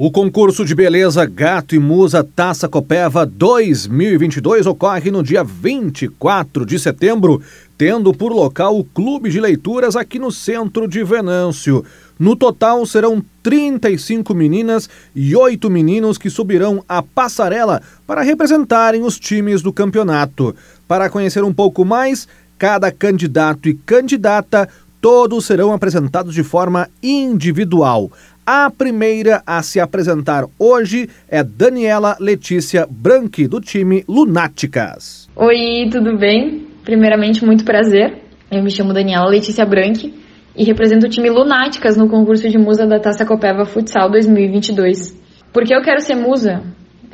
O concurso de beleza Gato e Musa Taça Copeva 2022 ocorre no dia 24 de setembro, tendo por local o Clube de Leituras aqui no centro de Venâncio. No total serão 35 meninas e 8 meninos que subirão a passarela para representarem os times do campeonato. Para conhecer um pouco mais, cada candidato e candidata todos serão apresentados de forma individual. A primeira a se apresentar hoje é Daniela Letícia Branchi, do time Lunáticas. Oi, tudo bem? Primeiramente, muito prazer. Eu me chamo Daniela Letícia Branchi e represento o time Lunáticas no concurso de musa da Taça Copeva Futsal 2022. Por que eu quero ser musa?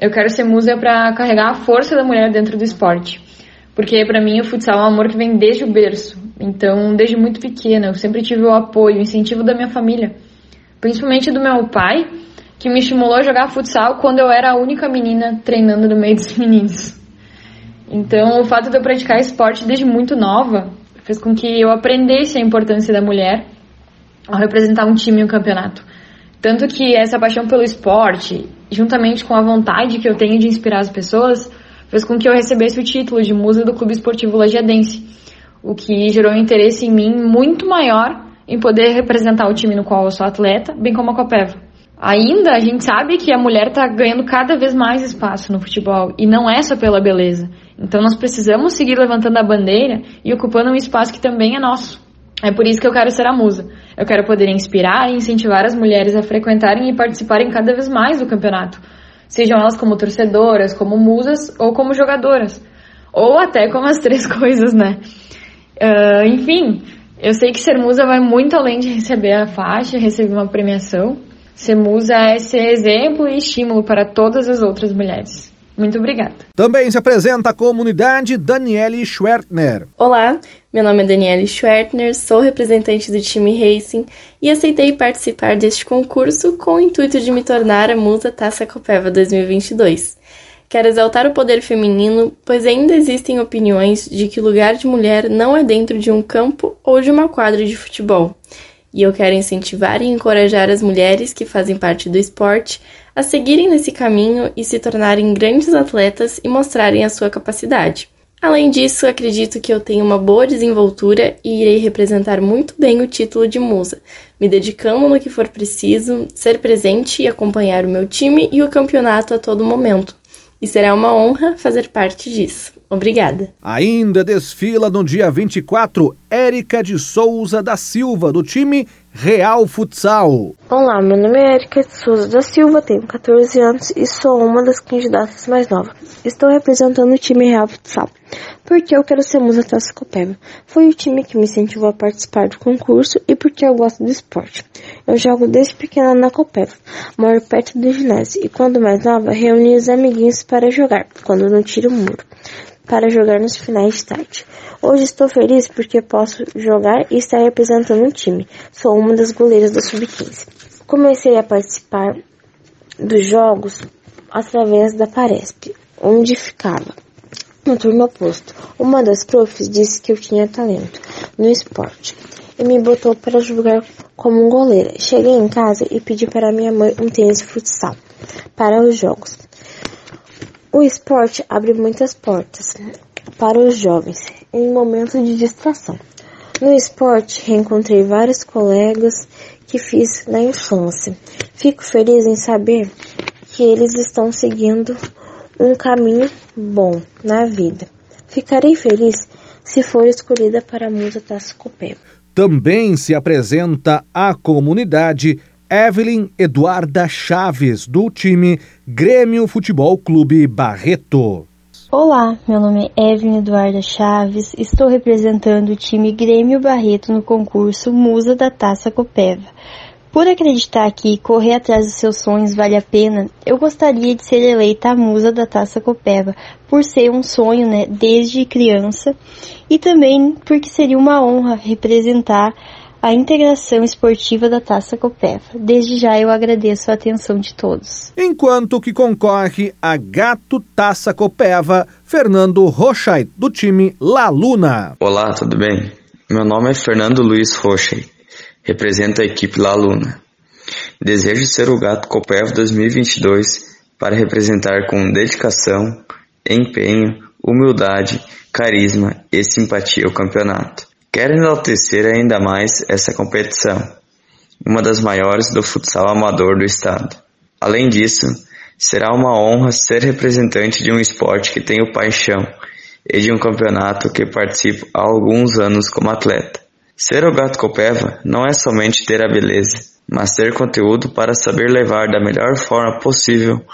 Eu quero ser musa para carregar a força da mulher dentro do esporte. Porque para mim o futsal é um amor que vem desde o berço. Então, desde muito pequena, eu sempre tive o apoio, o incentivo da minha família principalmente do meu pai, que me estimulou a jogar futsal quando eu era a única menina treinando no meio dos meninos. Então, o fato de eu praticar esporte desde muito nova fez com que eu aprendesse a importância da mulher ao representar um time em um campeonato. Tanto que essa paixão pelo esporte, juntamente com a vontade que eu tenho de inspirar as pessoas, fez com que eu recebesse o título de musa do Clube Esportivo Lagiadense, o que gerou um interesse em mim muito maior em poder representar o time no qual eu sou atleta, bem como a Copeva. Ainda a gente sabe que a mulher está ganhando cada vez mais espaço no futebol e não é só pela beleza. Então nós precisamos seguir levantando a bandeira e ocupando um espaço que também é nosso. É por isso que eu quero ser a musa. Eu quero poder inspirar e incentivar as mulheres a frequentarem e participarem cada vez mais do campeonato, sejam elas como torcedoras, como musas ou como jogadoras, ou até como as três coisas, né? Uh, enfim, eu sei que ser musa vai muito além de receber a faixa, receber uma premiação. Ser musa é ser exemplo e estímulo para todas as outras mulheres. Muito obrigada. Também se apresenta a comunidade Daniele Schwertner. Olá, meu nome é Daniele Schwertner, sou representante do time Racing e aceitei participar deste concurso com o intuito de me tornar a musa Taça Copeva 2022. Quero exaltar o poder feminino, pois ainda existem opiniões de que o lugar de mulher não é dentro de um campo ou de uma quadra de futebol. E eu quero incentivar e encorajar as mulheres que fazem parte do esporte a seguirem nesse caminho e se tornarem grandes atletas e mostrarem a sua capacidade. Além disso, acredito que eu tenho uma boa desenvoltura e irei representar muito bem o título de musa, me dedicando no que for preciso, ser presente e acompanhar o meu time e o campeonato a todo momento e será uma honra fazer parte disso. Obrigada. Ainda desfila no dia 24 Érica de Souza da Silva, do time Real Futsal. Olá, meu nome é Érica de Souza da Silva, tenho 14 anos e sou uma das candidatas mais novas. Estou representando o time Real Futsal, porque eu quero ser musa Taça Copeva. Foi o time que me incentivou a participar do concurso e porque eu gosto do esporte. Eu jogo desde pequena na Copeva, moro perto do ginásio e quando mais nova reuni os amiguinhos para jogar, quando não tiro o muro, para jogar nos finais de tarde. Hoje estou feliz porque posso jogar e estar representando um time. Sou uma das goleiras da Sub-15. Comecei a participar dos jogos através da Paresp, onde ficava no turno oposto. Uma das profs disse que eu tinha talento no esporte e me botou para jogar como goleira. Cheguei em casa e pedi para minha mãe um tênis futsal para os jogos. O esporte abre muitas portas para os jovens em momentos de distração. No esporte, reencontrei vários colegas que fiz na infância. Fico feliz em saber que eles estão seguindo um caminho bom na vida. Ficarei feliz se for escolhida para a Musa Taça Copé. Também se apresenta a comunidade Evelyn Eduarda Chaves, do time Grêmio Futebol Clube Barreto. Olá, meu nome é Evelyn Eduarda Chaves, estou representando o time Grêmio Barreto no concurso Musa da Taça Copeva. Por acreditar que correr atrás dos seus sonhos vale a pena, eu gostaria de ser eleita a musa da Taça Copeva, por ser um sonho, né, desde criança, e também porque seria uma honra representar a integração esportiva da Taça Copeva. Desde já eu agradeço a atenção de todos. Enquanto que concorre a Gato Taça Copeva, Fernando Rochai, do time La Luna. Olá, tudo bem? Meu nome é Fernando Luiz Rochai representa a equipe La Luna. Desejo ser o Gato Copeva 2022 para representar com dedicação, empenho, humildade, carisma e simpatia o campeonato. Quero enaltecer ainda mais essa competição, uma das maiores do futsal amador do estado. Além disso, será uma honra ser representante de um esporte que tenho paixão e de um campeonato que participo há alguns anos como atleta. Ser o Gato Copeva não é somente ter a beleza, mas ter conteúdo para saber levar da melhor forma possível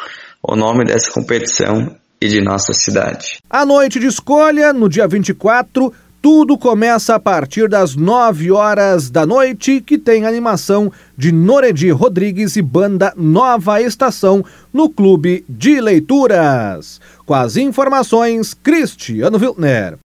o nome dessa competição e de nossa cidade. A noite de escolha, no dia 24, tudo começa a partir das 9 horas da noite, que tem animação de Noredi Rodrigues e banda Nova Estação no Clube de Leituras. Com as informações, Cristiano Wiltner.